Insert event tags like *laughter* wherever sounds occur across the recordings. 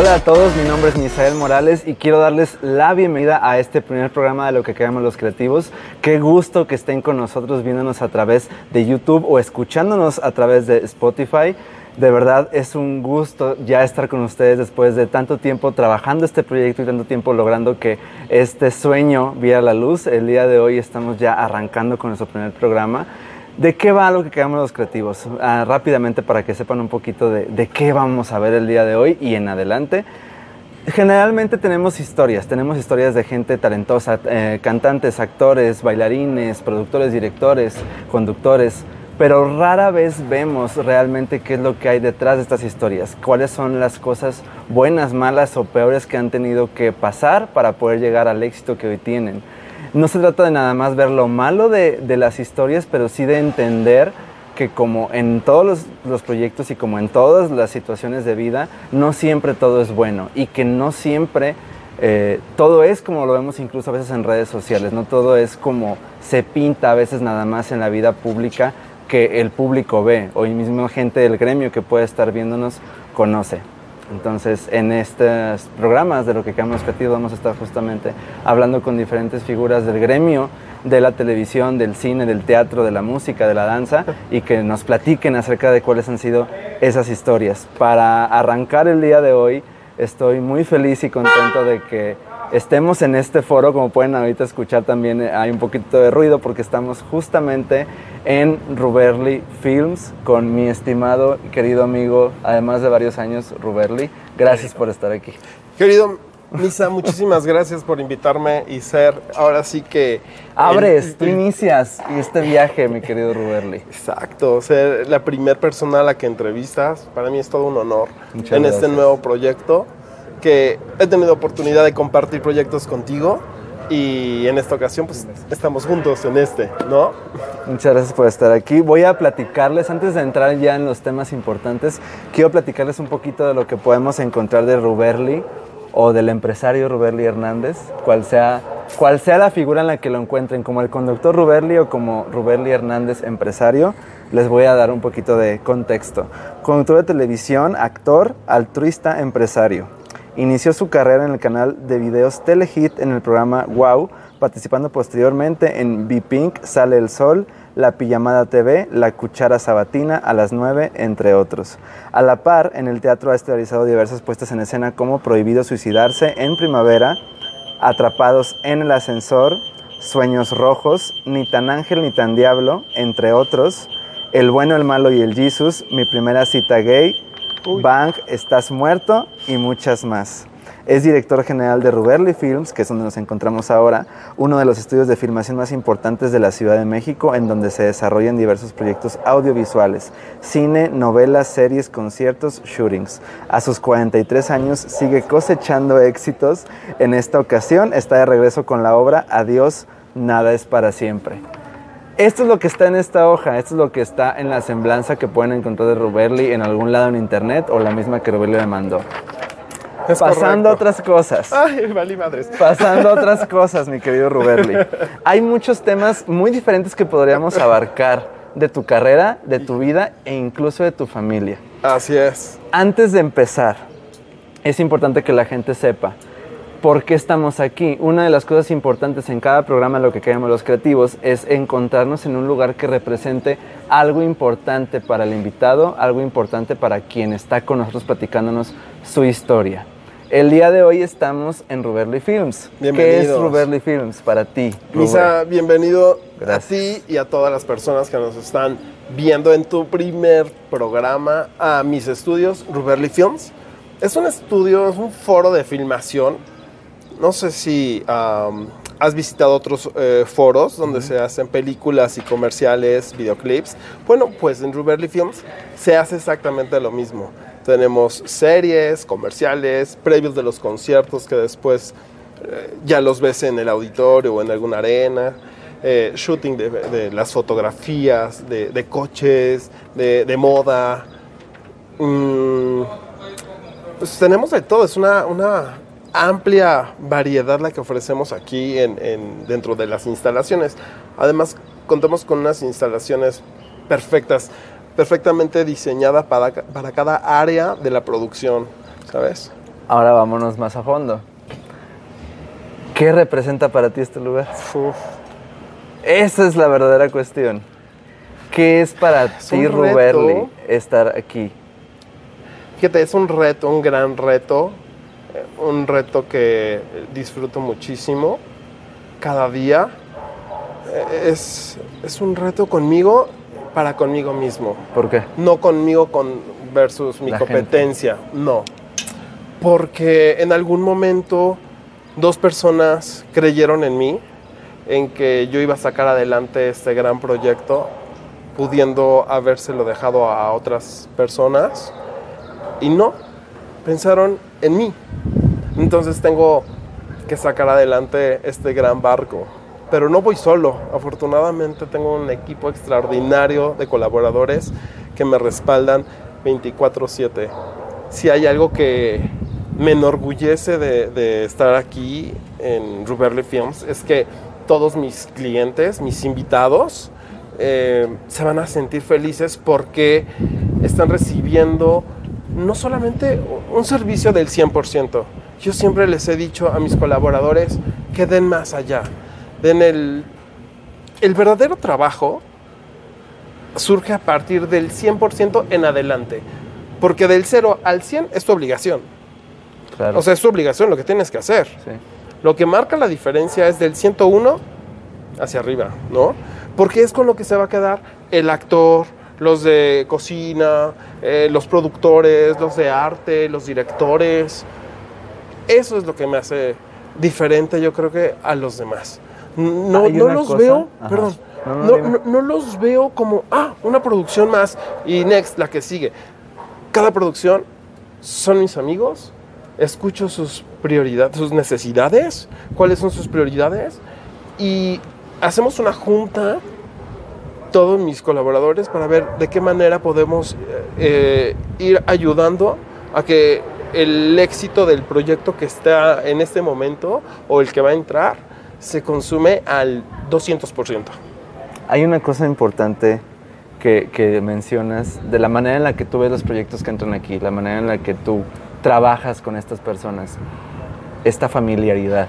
Hola a todos, mi nombre es Misael Morales y quiero darles la bienvenida a este primer programa de lo que queremos los creativos. Qué gusto que estén con nosotros viéndonos a través de YouTube o escuchándonos a través de Spotify. De verdad es un gusto ya estar con ustedes después de tanto tiempo trabajando este proyecto y tanto tiempo logrando que este sueño viera la luz. El día de hoy estamos ya arrancando con nuestro primer programa. ¿De qué va lo que queremos los creativos? Ah, rápidamente para que sepan un poquito de, de qué vamos a ver el día de hoy y en adelante. Generalmente tenemos historias, tenemos historias de gente talentosa, eh, cantantes, actores, bailarines, productores, directores, conductores, pero rara vez vemos realmente qué es lo que hay detrás de estas historias, cuáles son las cosas buenas, malas o peores que han tenido que pasar para poder llegar al éxito que hoy tienen. No se trata de nada más ver lo malo de, de las historias, pero sí de entender que como en todos los, los, proyectos y como en todas las situaciones de vida, no siempre todo es bueno y que no siempre eh, todo es como lo vemos incluso a veces en redes sociales, no todo es como se pinta a veces nada más en la vida pública que el público ve o mismo gente del gremio que puede estar viéndonos conoce. Entonces, en estos programas de lo que queramos creativo vamos a estar justamente hablando con diferentes figuras del gremio, de la televisión, del cine, del teatro, de la música, de la danza y que nos platiquen acerca de cuáles han sido esas historias. Para arrancar el día de hoy, estoy muy feliz y contento de que estemos en este foro, como pueden ahorita escuchar también hay un poquito de ruido porque estamos justamente en Ruberly Films con mi estimado y querido amigo, además de varios años, Ruberly. Gracias por estar aquí. Querido Misa, muchísimas gracias por invitarme y ser ahora sí que... Abres, el, tú inicias este viaje, mi querido Ruberly. Exacto, ser la primera persona a la que entrevistas, para mí es todo un honor Muchas en gracias. este nuevo proyecto, que he tenido oportunidad de compartir proyectos contigo y en esta ocasión pues estamos juntos en este, ¿no? Muchas gracias por estar aquí. Voy a platicarles, antes de entrar ya en los temas importantes, quiero platicarles un poquito de lo que podemos encontrar de Ruberly o del empresario Ruberly Hernández, cual sea, cual sea la figura en la que lo encuentren, como el conductor Ruberly o como Ruberly Hernández empresario, les voy a dar un poquito de contexto. Conductor de televisión, actor, altruista, empresario. Inició su carrera en el canal de videos Telehit en el programa Wow, participando posteriormente en B-Pink, Sale el Sol, La Pijamada TV, La Cuchara Sabatina a las 9, entre otros. A la par, en el teatro ha estelarizado diversas puestas en escena como Prohibido Suicidarse en Primavera, Atrapados en el Ascensor, Sueños Rojos, Ni tan Ángel ni tan Diablo, entre otros, El Bueno, el Malo y el Jesus, Mi Primera Cita Gay, Bang, Estás Muerto y muchas más. Es director general de Ruberly Films, que es donde nos encontramos ahora, uno de los estudios de filmación más importantes de la Ciudad de México, en donde se desarrollan diversos proyectos audiovisuales, cine, novelas, series, conciertos, shootings. A sus 43 años sigue cosechando éxitos. En esta ocasión está de regreso con la obra Adiós, nada es para siempre. Esto es lo que está en esta hoja, esto es lo que está en la semblanza que pueden encontrar de Ruberly en algún lado en internet o la misma que Ruberly me mandó. Es Pasando a otras cosas. Ay, vale madres. Pasando a *laughs* otras cosas, mi querido Ruberly. Hay muchos temas muy diferentes que podríamos abarcar de tu carrera, de tu vida e incluso de tu familia. Así es. Antes de empezar, es importante que la gente sepa por qué estamos aquí. Una de las cosas importantes en cada programa, lo que queremos los creativos, es encontrarnos en un lugar que represente algo importante para el invitado, algo importante para quien está con nosotros platicándonos su historia. El día de hoy estamos en Ruberly Films. ¿Qué es Ruberly Films para ti? Misa, bienvenido Gracias. a ti y a todas las personas que nos están viendo en tu primer programa a mis estudios, Ruberly Films. Es un estudio, es un foro de filmación no sé si um, has visitado otros eh, foros donde uh -huh. se hacen películas y comerciales, videoclips. Bueno, pues en Ruberly Films se hace exactamente lo mismo. Tenemos series, comerciales, previos de los conciertos que después eh, ya los ves en el auditorio o en alguna arena. Eh, shooting de, de, las fotografías, de, de coches, de, de moda. Mm, pues tenemos de todo, es una, una amplia variedad la que ofrecemos aquí en, en, dentro de las instalaciones. Además, contamos con unas instalaciones perfectas, perfectamente diseñadas para, para cada área de la producción, ¿sabes? Ahora vámonos más a fondo. ¿Qué representa para ti este lugar? Esa es la verdadera cuestión. ¿Qué es para ti, Ruberli, estar aquí? Fíjate, es un reto, un gran reto, un reto que disfruto muchísimo cada día. Eh, es, es un reto conmigo para conmigo mismo. ¿Por qué? No conmigo con versus mi competencia, no. Porque en algún momento dos personas creyeron en mí, en que yo iba a sacar adelante este gran proyecto, pudiendo habérselo dejado a otras personas. Y no, pensaron en mí. Entonces tengo que sacar adelante este gran barco. Pero no voy solo. Afortunadamente tengo un equipo extraordinario de colaboradores que me respaldan 24/7. Si hay algo que me enorgullece de, estar aquí en Ruberly Films es que todos mis clientes, mis invitados, eh, se van a sentir felices porque están recibiendo no solamente un servicio del 100%. Yo siempre les he dicho a mis colaboradores que den más allá. Den el, el verdadero trabajo surge a partir del 100% en adelante. Porque del 0 al 100 es tu obligación. O sea, es tu obligación lo que tienes que hacer. Lo que marca la diferencia es del 101 hacia arriba, ¿no? Porque es con lo que se va a quedar el actor, los de cocina, eh, los productores, los de arte, los directores. Eso es lo que me hace diferente, yo creo que a los demás. No, no los veo, perdón, no, no, los veo como, ah, una producción más y next, la que sigue. Cada producción son mis amigos, escucho sus prioridades, sus necesidades, cuáles son sus prioridades y hacemos una junta todos mis colaboradores para ver de qué manera podemos eh, ir ayudando a que el éxito del proyecto que está en este momento o el que va a entrar se consume al 200%. Hay una cosa importante que, que mencionas de la manera en la que tú ves los proyectos que entran aquí, la manera en la que tú trabajas con estas personas, esta familiaridad.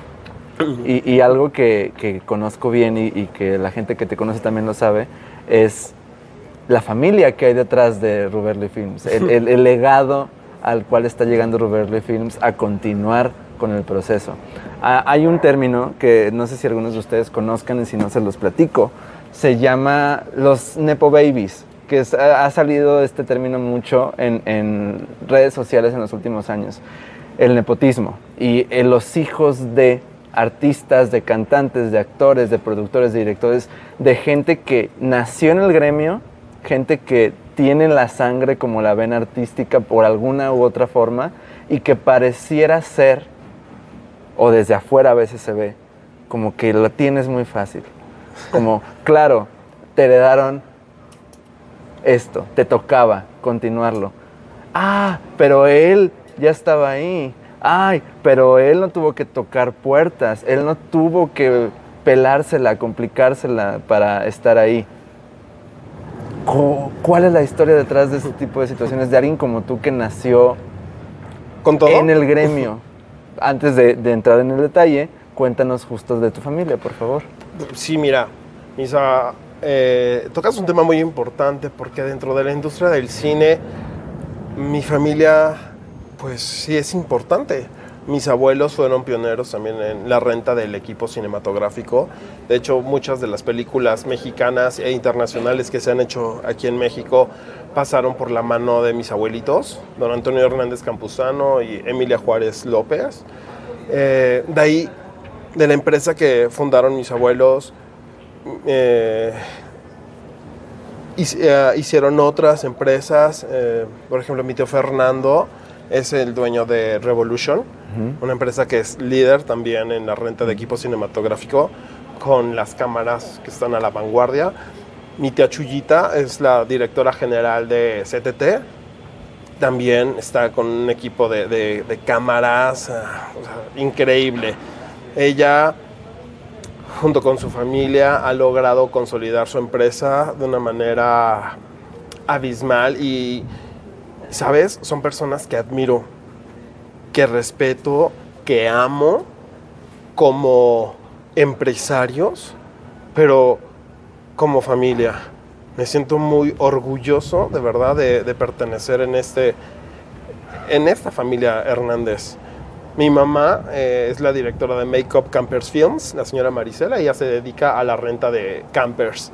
*clears throat* Y, algo que, conozco bien y, que la gente que te conoce también lo sabe, es la familia que hay detrás de Ruberly Films, el, legado al cual está llegando Ruberly Films a continuar con el proceso. Ah, hay un término que no sé si algunos de ustedes conozcan y si no se los platico, se llama los Nepo Babies que ha salido este término mucho en, redes sociales en los últimos años, el nepotismo y eh, los hijos de artistas, de cantantes, de actores, de productores, de directores, de gente que nació en el gremio, gente que tiene la sangre como la vena artística por alguna u otra forma y que pareciera ser, o desde afuera a veces se ve, como que lo tienes muy fácil. Como, *laughs* claro, te heredaron esto, te tocaba continuarlo. Ah, pero él ya estaba ahí. Ay, pero él no tuvo que tocar puertas, él no tuvo que pelársela, complicársela para estar ahí. ¿Cuál es la historia detrás de ese tipo de situaciones de alguien como tú que nació ¿Con todo? en el gremio? *laughs* Antes de, de entrar en el detalle, cuéntanos justo de tu familia, por favor. Sí, mira, Isa, eh, tocas un tema muy importante porque dentro de la industria del cine, mi familia, pues sí es importante. Mis abuelos fueron pioneros también en la renta del equipo cinematográfico. De hecho, muchas de las películas mexicanas e internacionales que se han hecho aquí en México pasaron por la mano de mis abuelitos, don Antonio Hernández Campuzano y Emilia Juárez López. Eh, de ahí, de la empresa que fundaron mis abuelos, eh, eh, hicieron otras empresas, por ejemplo, mi tío Fernando es el dueño de Revolution, una empresa que es líder también en la renta de equipo cinematográfico con las cámaras que están a la vanguardia. Mi tía Chuyita es la directora general de CTT, también está con un equipo de, cámaras ah, increíble. Ella junto con su familia, ha logrado consolidar su empresa de una manera abismal y, ¿sabes? Son personas que admiro. que respeto, que amo como empresarios, pero como familia. Me siento muy orgulloso, de verdad, de, pertenecer en, este, en esta familia Hernández. Mi mamá eh, es la directora de Makeup Campers Films, la señora Marisela, ella se dedica a la renta de campers.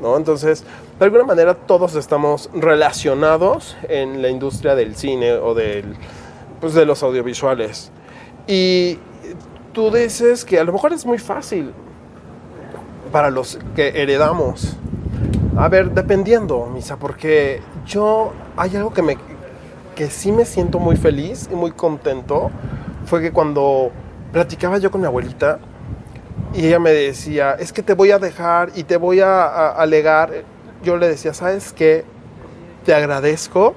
¿no? Entonces, de alguna manera todos estamos relacionados en la industria del cine o del, pues, de los audiovisuales. Y tú dices que a lo mejor es muy fácil para los que heredamos. A ver, dependiendo, Misa, porque yo hay algo que me que sí me siento muy feliz y muy contento fue que cuando platicaba yo con mi abuelita y ella me decía, es que te voy a dejar y te voy a, alegar, yo le decía, ¿sabes qué? Te agradezco,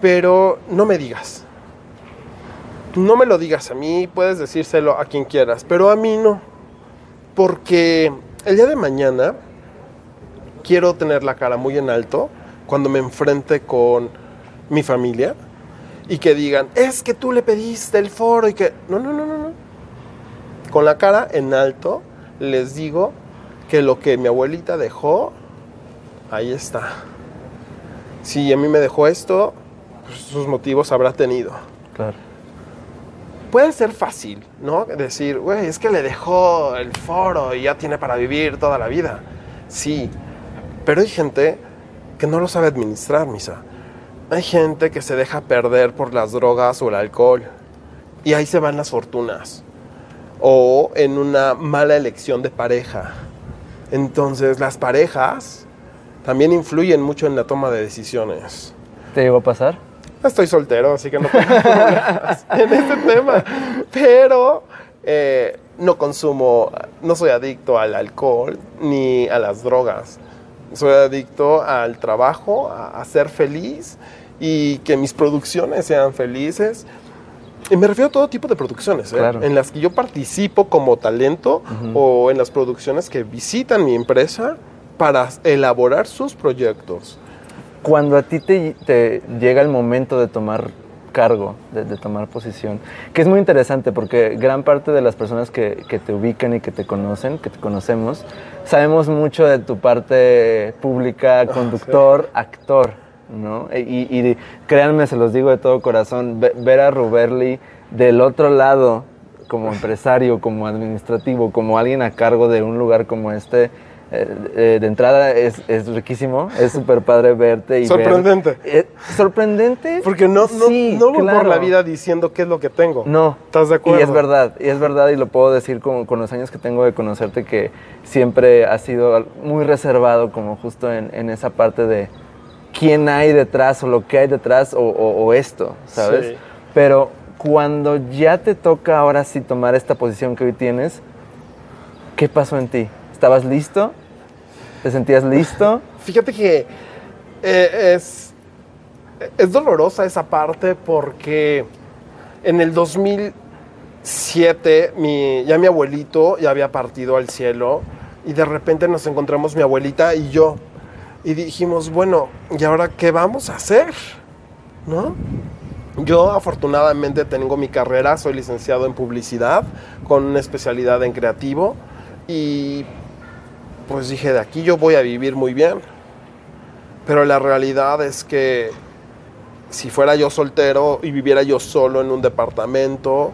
pero no me digas. No me lo digas a mí, puedes decírselo a quien quieras, pero a mí no. Porque el día de mañana quiero tener la cara muy en alto cuando me enfrente con mi familia y que digan, es que tú le pediste el foro y que... No, no, no, no, no. Con la cara en alto les digo que lo que mi abuelita dejó, ahí está. Si a mí me dejó esto, pues sus motivos habrá tenido. Claro. Puede ser fácil, ¿no? Decir, güey, es que le dejó el foro y ya tiene para vivir toda la vida. Sí, pero hay gente que no lo sabe administrar, Misa. Hay gente que se deja perder por las drogas o el alcohol y ahí se van las fortunas. O en una mala elección de pareja. Entonces las parejas también influyen mucho en la toma de decisiones. ¿Te llegó a pasar? Estoy soltero, así que no puedo *laughs* en este tema. Pero eh, no consumo, no soy adicto al alcohol ni a las drogas soy adicto al trabajo, a, ser feliz y que mis producciones sean felices. Y me refiero a todo tipo de producciones, ¿eh? en las que yo participo como talento o en las producciones que visitan mi empresa para elaborar sus proyectos. Cuando a ti te, te llega el momento de tomar cargo, de, tomar posición, que es muy interesante porque gran parte de las personas que, que, te ubican y que te conocen, que te conocemos, sabemos mucho de tu parte pública, ah, conductor, actor, ¿no? E, y, y, créanme, se los digo de todo corazón, ver a Ruberly del otro lado, como empresario, como administrativo, como alguien a cargo de un lugar como este, eh, eh, de entrada es, es riquísimo, es súper padre verte y Sorprendente. Eh, sorprendente. Porque no, no, no voy por la vida diciendo qué es lo que tengo. No. ¿Estás de acuerdo? Y es verdad, y es verdad, y lo puedo decir con, con los años que tengo de conocerte, que siempre has sido muy reservado como justo en, en esa parte de quién hay detrás o lo que hay detrás o, o, esto, ¿sabes? Sí. Pero cuando ya te toca ahora sí tomar esta posición que hoy tienes, ¿qué pasó en ti? ¿Estabas listo? ¿Te sentías listo? *laughs* Fíjate que eh, es, es dolorosa esa parte porque en el 2007 mi, ya mi abuelito ya había partido al cielo y de repente nos encontramos mi abuelita y yo y dijimos, bueno, ¿y ahora qué vamos a hacer? ¿No? Yo afortunadamente tengo mi carrera, soy licenciado en publicidad con una especialidad en creativo y pues dije, de aquí yo voy a vivir muy bien. Pero la realidad es que si fuera yo soltero y viviera yo solo en un departamento,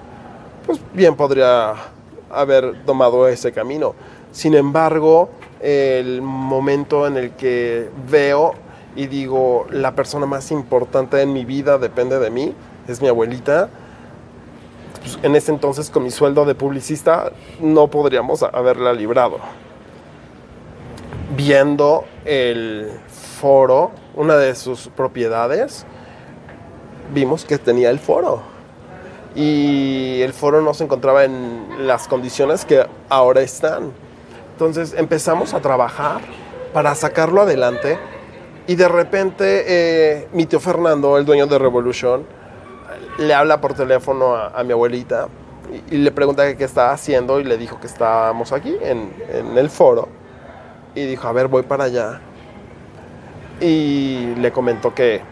pues bien podría haber tomado ese camino. Sin embargo, el momento en el que veo y digo, la persona más importante en mi vida depende de mí, es mi abuelita, pues en ese entonces con mi sueldo de publicista no podríamos haberla librado viendo el foro, una de sus propiedades, vimos que tenía el foro. Y el foro no se encontraba en las condiciones que ahora están. Entonces empezamos a trabajar para sacarlo adelante. Y de repente eh, mi tío Fernando, el dueño de Revolution, le habla por teléfono a, mi abuelita y, le pregunta qué estaba haciendo y le dijo que estábamos aquí en, en el foro y dijo, a ver, voy para allá. Y le comentó que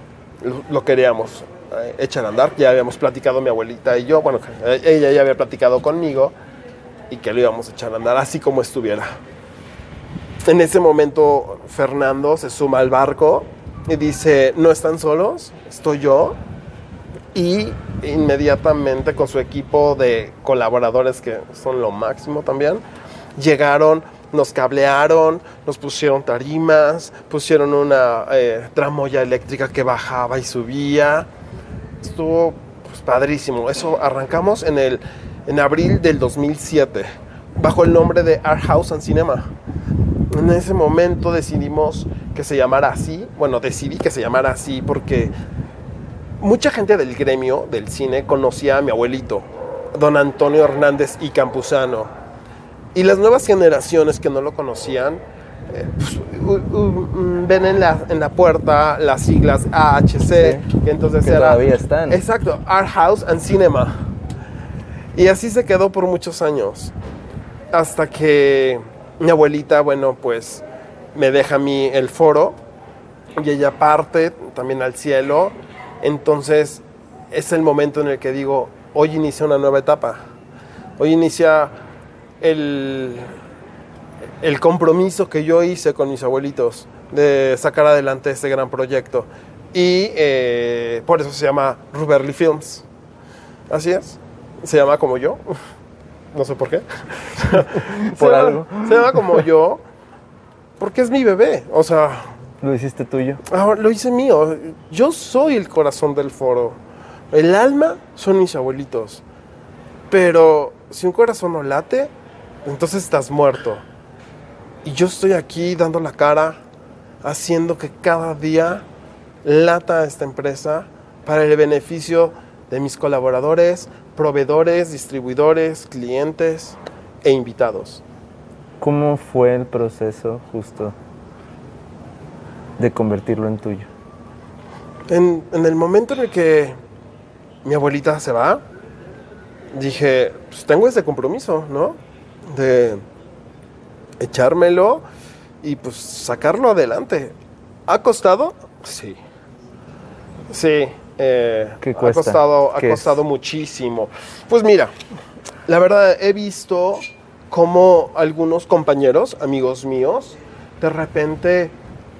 lo queríamos. eh, echar a andar. Ya habíamos platicado mi abuelita y yo, bueno, eh, ella ya había platicado conmigo y que lo íbamos a echar a andar así como estuviera. En ese momento Fernando se suma al barco y dice, no están solos, estoy yo. Y inmediatamente con su equipo de colaboradores que son lo máximo también, llegaron, nos cablearon, nos pusieron tarimas, pusieron una eh, tramoya eléctrica que bajaba y subía. Estuvo pues, padrísimo. Eso arrancamos en, el, en abril del 2007, bajo el nombre de Art House and Cinema. En ese momento decidimos que se llamara así. Bueno, decidí que se llamara así porque mucha gente del gremio del cine conocía a mi abuelito, don Antonio Hernández y Campuzano. Y las nuevas generaciones que no lo conocían, eh, pues, mm, ven en la, en la puerta las siglas AHC, que entonces que todavía están. Exacto, Art House and Cinema. Y así se quedó por muchos años. Hasta que mi abuelita, bueno, pues me deja a mí el foro y ella parte también al cielo. Entonces es el momento en el que digo, hoy inicia una nueva etapa. Hoy inicia el, el compromiso que yo hice con mis abuelitos de sacar adelante este gran proyecto. Y eh, por eso se llama Ruberly Films. Así es. Se llama como yo. *laughs* No sé por qué. *laughs* por se algo. Llama, se llama como yo. Porque es mi bebé. O sea. Lo hiciste tuyo. Ahora lo hice mío. Yo soy el corazón del foro. El alma son mis abuelitos. Pero si un corazón no late, entonces estás muerto. Y yo estoy aquí dando la cara, haciendo que cada día lata esta empresa para el beneficio de mis colaboradores, proveedores, distribuidores, clientes e invitados. ¿Cómo fue el proceso justo de convertirlo en tuyo? En, en, el momento en el que mi abuelita se va, dije, pues tengo ese compromiso, ¿no? De echármelo y pues sacarlo adelante. ¿Ha costado? Sí. Sí, eh, ¿Qué cuesta? ha costado, ha ¿Qué costado muchísimo. Pues mira, la verdad he visto cómo algunos compañeros, amigos míos, de repente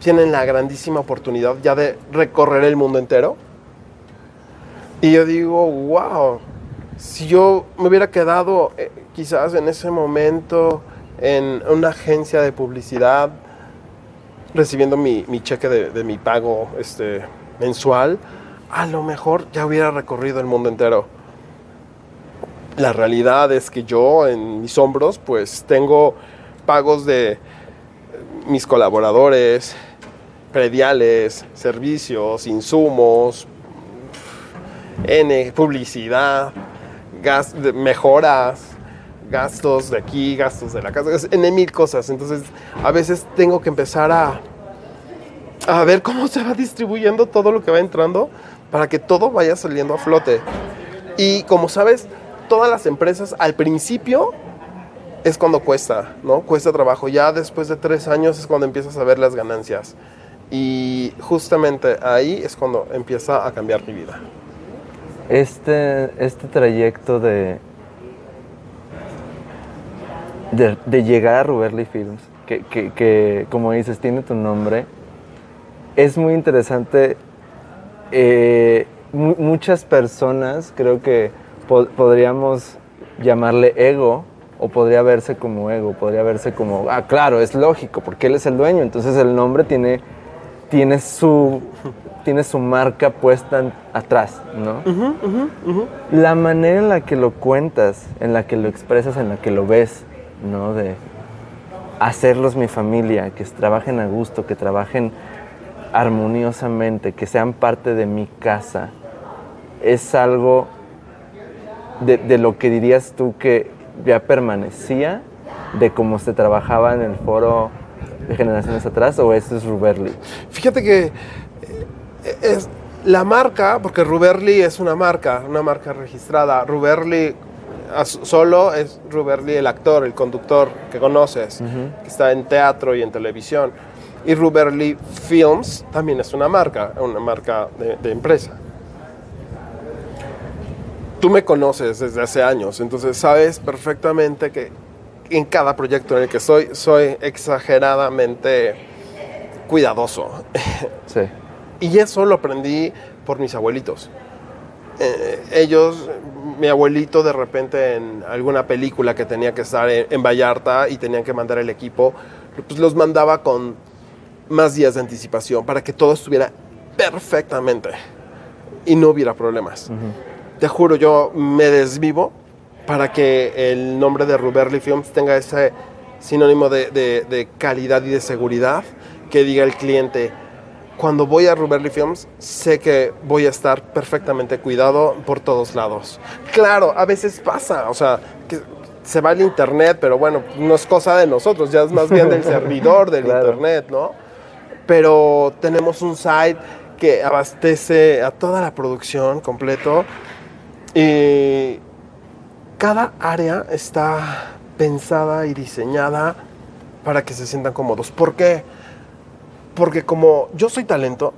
tienen la grandísima oportunidad ya de recorrer el mundo entero. Y yo digo, wow, si yo me hubiera quedado eh, quizás en ese momento en una agencia de publicidad, recibiendo mi, cheque de, de, mi pago este, mensual, a lo mejor ya hubiera recorrido el mundo entero. La realidad es que yo en mis hombros pues tengo pagos de mis colaboradores, prediales, servicios, insumos, N, publicidad, gas, mejoras, gastos de aquí, gastos de la casa, N mil cosas. Entonces a veces tengo que empezar a, a ver cómo se va distribuyendo todo lo que va entrando para que todo vaya saliendo a flote. Y como sabes, todas las empresas al principio es cuando cuesta, ¿no? Cuesta trabajo. Ya después de tres años es cuando empiezas a ver las ganancias. Y justamente ahí es cuando empieza a cambiar mi vida. Este, este trayecto de, de, llegar a Ruberly Films, que, que, que, como dices, tiene tu nombre, es muy interesante. Eh, muchas personas creo que po podríamos llamarle ego o podría verse como ego, podría verse como, ah, claro, es lógico, porque él es el dueño, entonces el nombre tiene, tiene, su, tiene su marca puesta atrás, ¿no? Uh -huh, uh -huh. La manera en la que lo cuentas, en la que lo expresas, en la que lo ves, ¿no? De hacerlos mi familia, que trabajen a gusto, que trabajen armoniosamente, que sean parte de mi casa, es algo de, de lo que dirías tú que ya permanecía de cómo se trabajaba en el foro de generaciones atrás o eso es Ruberly? Fíjate que es la marca, porque Ruberly es una marca, una marca registrada. Ruberly solo es Ruberly el actor, el conductor que conoces, uh -huh. que está en teatro y en televisión. Y Ruberly Films también es una marca, una marca de, de empresa. tú me conoces desde hace años, entonces sabes perfectamente que en cada proyecto en el que soy, soy exageradamente cuidadoso. Sí. Y eso lo aprendí por mis abuelitos. Eh, ellos, mi abuelito de repente en alguna película que tenía que estar en, en Vallarta y tenían que mandar el equipo, pues los mandaba con más días de anticipación para que todo estuviera perfectamente y no hubiera problemas. Te juro, yo me desvivo para que el nombre de Ruberly Films tenga ese sinónimo de, de- de calidad y de seguridad que diga el cliente, cuando voy a Ruberly Films sé que voy a estar perfectamente cuidado por todos lados. Claro, a veces pasa, o sea, que se va el internet, pero bueno, no es cosa de nosotros, ya es más bien del *laughs* servidor del Claro. internet, ¿no? Pero tenemos un site que abastece a toda la producción completo y cada área está pensada y diseñada para que se sientan cómodos. ¿Por qué? Porque como yo soy talento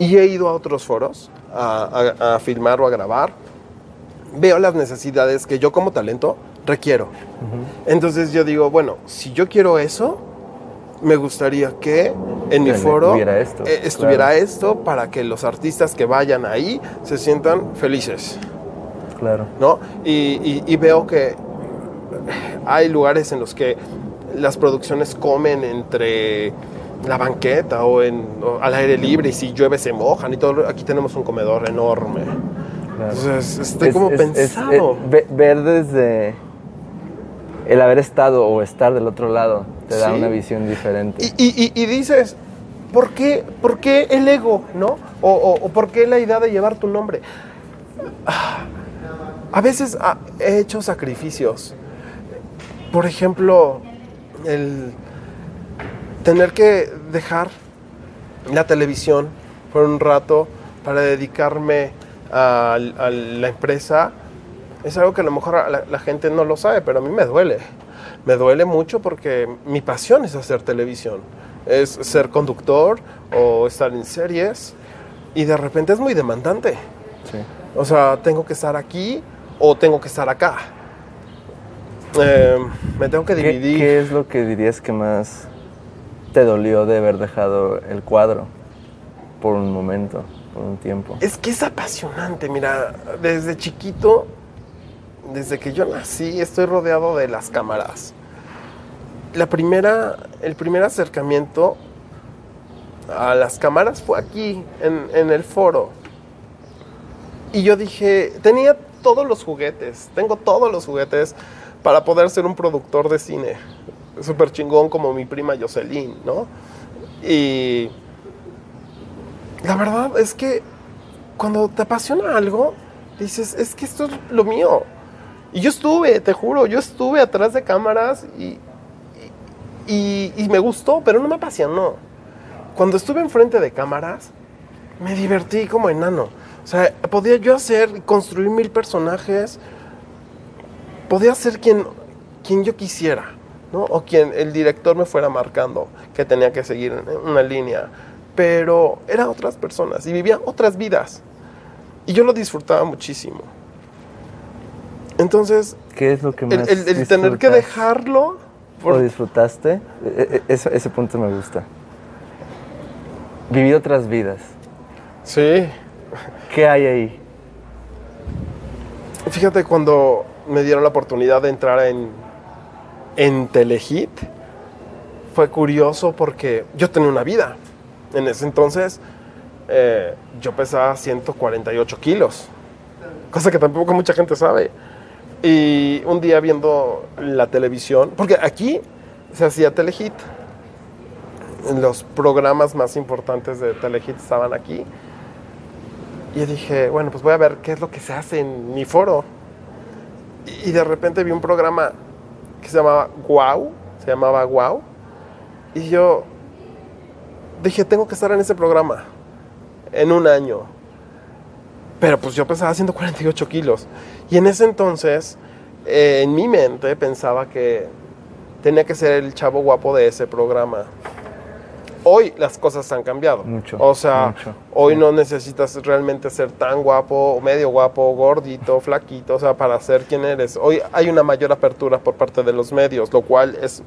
y he ido a otros foros a, a- a filmar o a grabar, veo las necesidades que yo como talento requiero. Entonces yo digo, bueno, si yo quiero eso, me gustaría que en mi Que foro esto, eh, estuviera claro. esto para que los artistas que vayan ahí se sientan felices. Claro. ¿no? Y, y- y veo que hay lugares en los que las producciones comen entre la banqueta o, en, o al aire libre y si llueve se mojan y todo. Aquí tenemos un comedor enorme. claro. Entonces, está Es- como es- pensado. ve- ver desde el haber estado o estar del otro lado te da Sí. una visión diferente. Y, y- y- y dices, ¿por qué, por qué el ego, no? O, o- o por qué la idea de llevar tu nombre? Ah, A veces ah, he hecho sacrificios. Por ejemplo, el tener que dejar la televisión por un rato para dedicarme a, a la empresa es algo que a lo mejor la, la gente no lo sabe, pero a mí me duele. Me duele mucho porque mi pasión es hacer televisión, es ser conductor o estar en series y de repente es muy demandante. Sí. O sea, tengo que estar aquí o tengo que estar acá. Eh, me tengo que ¿Qué, dividir. qué es lo que dirías que más te dolió de haber dejado el cuadro por un momento, por un tiempo? Es que es apasionante, mira, desde chiquito, desde que yo nací, estoy rodeado de las cámaras. La primera, el primer acercamiento a las cámaras fue aquí, en, en el foro. Y yo dije, tenía todos los juguetes, tengo todos los juguetes para poder ser un productor de cine. Súper chingón como mi prima Jocelyn, ¿no? Y la verdad es que cuando te apasiona algo, dices, es que esto es lo mío. Y yo estuve, te juro, yo estuve atrás de cámaras y, y, me gustó, pero no me apasionó. Cuando estuve enfrente de cámaras, me divertí como enano. O sea, podía yo hacer, construir mil personajes, podía ser quien, quien yo quisiera, ¿no? O quien el director me fuera marcando que tenía que seguir una línea. Pero eran otras personas y vivían otras vidas. Y yo lo disfrutaba muchísimo. Entonces, ¿Qué es lo que más el- el tener que dejarlo por- disfrutaste? E- e- Ese, ese punto me gusta. Vivir otras vidas. Sí. ¿Qué hay ahí? Fíjate cuando me dieron la oportunidad de entrar en, en Telehit, fue curioso porque yo tenía una vida. En ese entonces eh, yo pesaba 148 kilos, cosa que tampoco mucha gente sabe. Y un día viendo la televisión, porque aquí se hacía Telehit, los programas más importantes de Telehit estaban aquí. Y dije, bueno, pues voy a ver qué es lo que se hace en mi foro. Y de repente vi un programa que se llamaba Wow, se llamaba Wow. Y yo dije, tengo que estar en ese programa en un año. Pero pues yo pesaba 148 kilos. Y en ese entonces, eh, en mi mente pensaba que tenía que ser el chavo guapo de ese programa. Hoy las cosas han cambiado. Mucho, O sea, mucho, hoy sí. no necesitas realmente ser tan guapo, medio guapo, gordito, flaquito, o sea, para ser quien eres. Hoy hay una mayor apertura por parte de los medios, lo cual es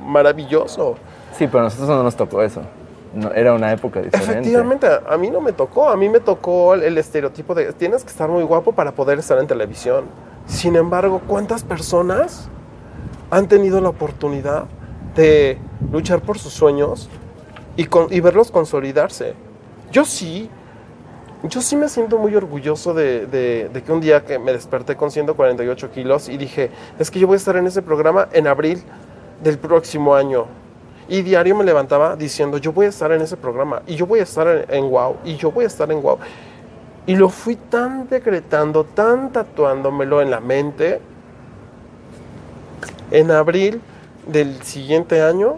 maravilloso. Sí, pero a nosotros no nos tocó eso. No, era una época diferente. Efectivamente, a mí no me tocó, a mí me tocó el, el estereotipo de tienes que estar muy guapo para poder estar en televisión. Sin embargo, ¿cuántas personas han tenido la oportunidad de luchar por sus sueños y, con- y verlos consolidarse? Yo sí, yo sí me siento muy orgulloso de, de- de que un día que me desperté con 148 kilos y dije, es que yo voy a estar en ese programa en abril del próximo año. Y diario me levantaba diciendo, yo voy a estar en ese programa, y yo voy a estar en, en Wow, y yo voy a estar en Wow. Y lo fui tan decretando, tan tatuándomelo en la mente. En abril del siguiente año,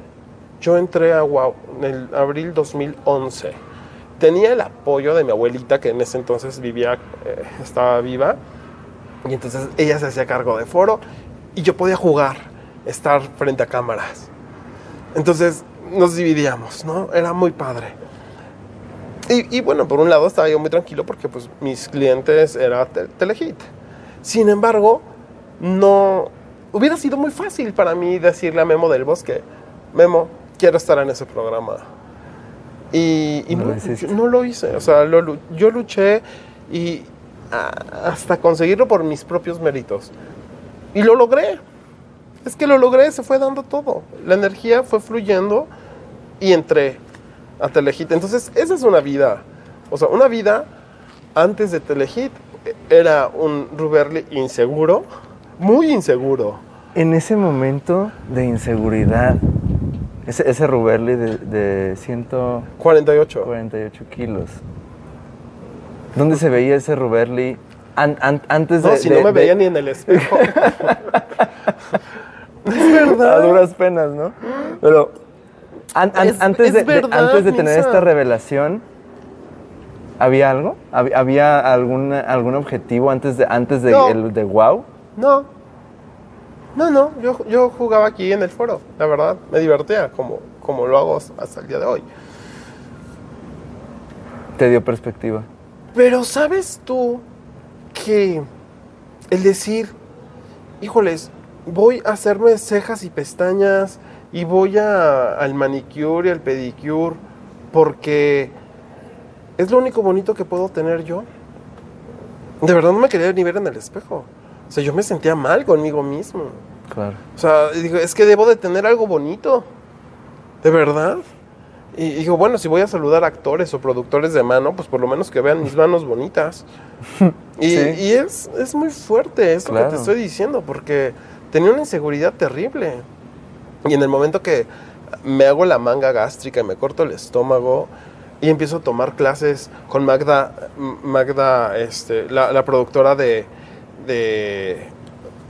yo entré a Wow, en el abril 2011. Tenía el apoyo de mi abuelita, que en ese entonces vivía, eh, estaba viva, y entonces ella se hacía cargo de foro, y yo podía jugar, estar frente a cámaras. Entonces nos dividíamos, ¿no? Era muy padre. Y, bueno, por un lado estaba yo muy tranquilo porque pues mis clientes era Te- Telehit. Sin embargo, no hubiera sido muy fácil para mí decirle a Memo del Bosque, Memo, quiero estar en ese programa. Y, y No no, lo yo no lo hice, o sea, lo yo luché y ah, hasta conseguirlo por mis propios méritos. Y lo logré. Es que lo logré, se fue dando todo. La energía fue fluyendo y entré a Telehit. Entonces, esa es una vida. O sea, una vida antes de Telehit eh, era un Ruberly inseguro, muy inseguro. En ese momento de inseguridad, ese, ese Ruberli de, de 148 48. kilos, ¿dónde se veía ese Ruberli an- an- antes de... No, si de- no me de- veía ni en el espejo. *laughs* es A verdad. duras penas, ¿no? Pero an- Es- antes, es de, verdad, antes de tener Misa. esta revelación, ¿había algo? ¿Hab- ¿Había algún, algún objetivo antes de, antes de, No. el- de wow? No. No, no, yo, yo jugaba aquí en el foro, la verdad, me divertía como, como lo hago hasta el día de hoy. Te dio perspectiva. Pero sabes tú que el decir, híjoles, voy a hacerme cejas y pestañas y voy a- al manicure y al pedicure porque es lo único bonito que puedo tener yo. De verdad no me quería ni ver en el espejo. O sea, yo me sentía mal conmigo mismo. Claro. O sea, digo, es que debo de tener algo bonito. ¿De verdad? Y digo, bueno, si voy a saludar a actores o productores de mano, pues por lo menos que vean mis manos bonitas. *laughs* Y, Sí. y es, es muy fuerte esto que Claro. te estoy diciendo, porque tenía una inseguridad terrible. Y en el momento que me hago la manga gástrica y me corto el estómago y empiezo a tomar clases con Magda, Magda este, la, la productora de, de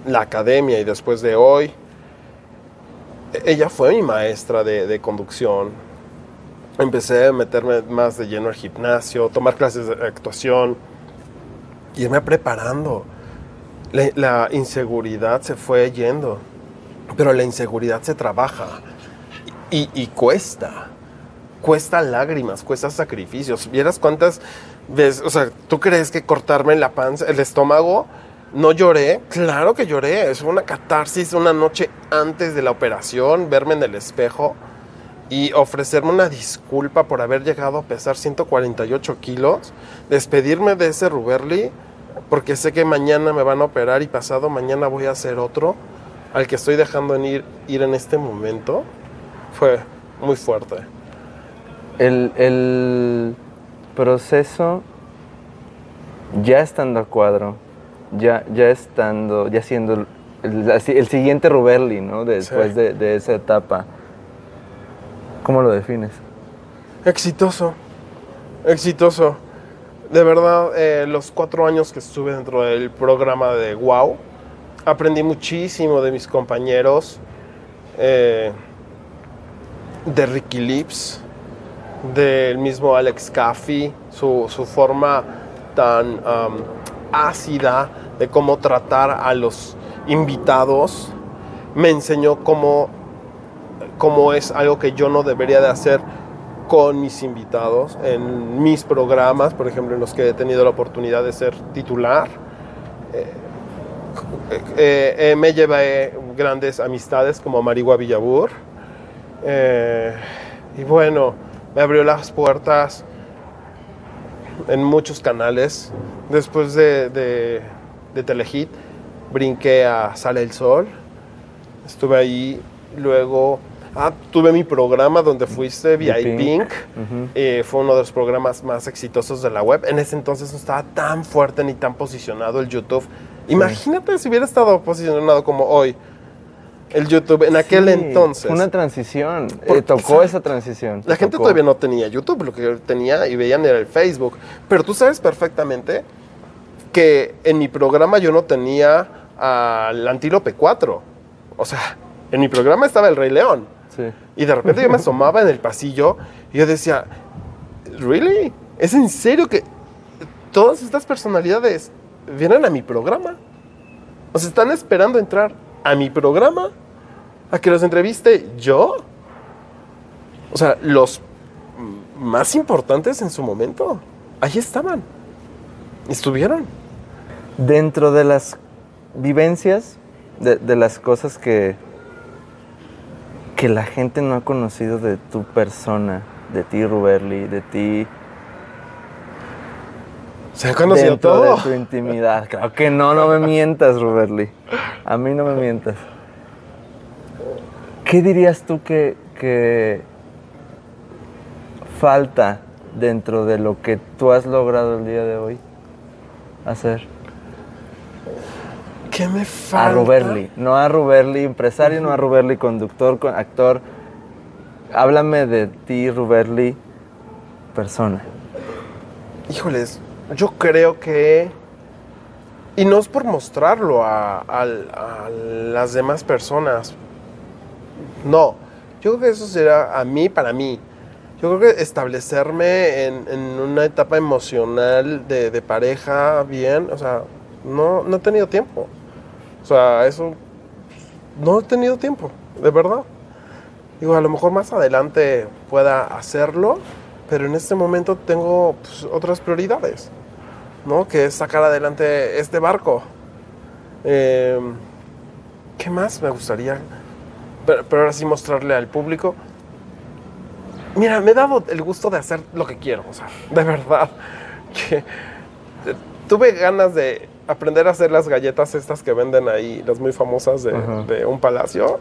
la academia y después de hoy, ella fue mi maestra de, conducción. Empecé a meterme más de lleno al gimnasio, tomar clases de actuación, irme preparando. La, la inseguridad se fue yendo, pero la inseguridad se trabaja y, y cuesta. Cuesta lágrimas, cuesta sacrificios. ¿Vieras cuántas veces, o sea, tú crees que cortarme la panza, el estómago, no lloré? Claro que lloré. Es una catarsis una noche antes de la operación, verme en el espejo y ofrecerme una disculpa por haber llegado a pesar 148 kilos, despedirme de ese Ruberly, porque sé que mañana me van a operar y pasado mañana voy a hacer otro, al que estoy dejando ir, ir en este momento, fue muy fuerte. El, el proceso, ya estando a cuadro, ya, ya estando, ya siendo el, siguiente Ruberli, ¿no? Después Sí. de, de esa etapa. ¿Cómo lo defines? Exitoso, exitoso. De verdad, eh, los cuatro años que estuve dentro del programa de Wow, aprendí muchísimo de mis compañeros, eh, de Ricky Lips, del mismo Alex Caffey, su, su forma tan ácida de cómo tratar a los invitados, me enseñó cómo, cómo es algo que yo no debería de hacer con mis invitados en mis programas, por ejemplo, en los que he tenido la oportunidad de ser titular. Eh, eh, me llevé grandes amistades como Marigua Villabur. y bueno, me abrió las puertas en muchos canales. Después de, de, Telehit, brinqué a Sale el Sol. Estuve ahí. Luego Ah, tuve mi programa donde fuiste, VIP Pink. Eh, fue uno de los programas más exitosos de la web. En ese entonces no estaba tan fuerte ni tan posicionado el YouTube. Imagínate si hubiera estado posicionado como hoy el YouTube en aquel entonces. Fue una transición. Eh, tocó esa transición. La gente todavía no tenía YouTube, lo que tenía y veían era el Facebook. Pero tú sabes perfectamente que en mi programa yo no tenía al Antílope 4. O sea, en mi programa estaba el Rey León. Y de repente yo me asomaba en el pasillo y yo decía, ¿really? ¿Es en serio que todas estas personalidades vienen a mi programa? ¿O se están esperando entrar a mi programa? ¿A que los entreviste yo? O sea, los más importantes en su momento, ahí estaban. Estuvieron. Dentro de las vivencias, de las cosas que, que la gente no ha conocido de tu persona, de ti, Ruberly, de ti. Se ha conocido todo. De tu intimidad. Claro que no, no me mientas, Ruberly. A mí no me mientas. ¿Qué dirías tú que, que falta dentro de lo que tú has logrado el día de hoy hacer? ¿Qué me falta? A Ruberly, no a Ruberly empresario, no a Ruberly conductor, actor. Háblame de ti, Ruberly, persona. Híjoles, yo creo que... Y no es por mostrarlo a, las demás personas. No, yo creo que eso será a mí, para mí. Yo creo que establecerme en, una etapa emocional de, de, pareja bien, o sea, no, no he tenido tiempo. O sea, eso no he tenido tiempo, de verdad. Digo, a lo mejor más adelante pueda hacerlo, pero en este momento tengo pues, otras prioridades, ¿no? Que es sacar adelante este barco. Em, ¿Qué más me gustaría? Pero, ahora sí mostrarle al público. Mira, me he dado el gusto de hacer lo que quiero, o sea, de verdad. *laughs* Que tuve ganas de aprender a hacer las galletas estas que venden ahí, las muy famosas de, un palacio.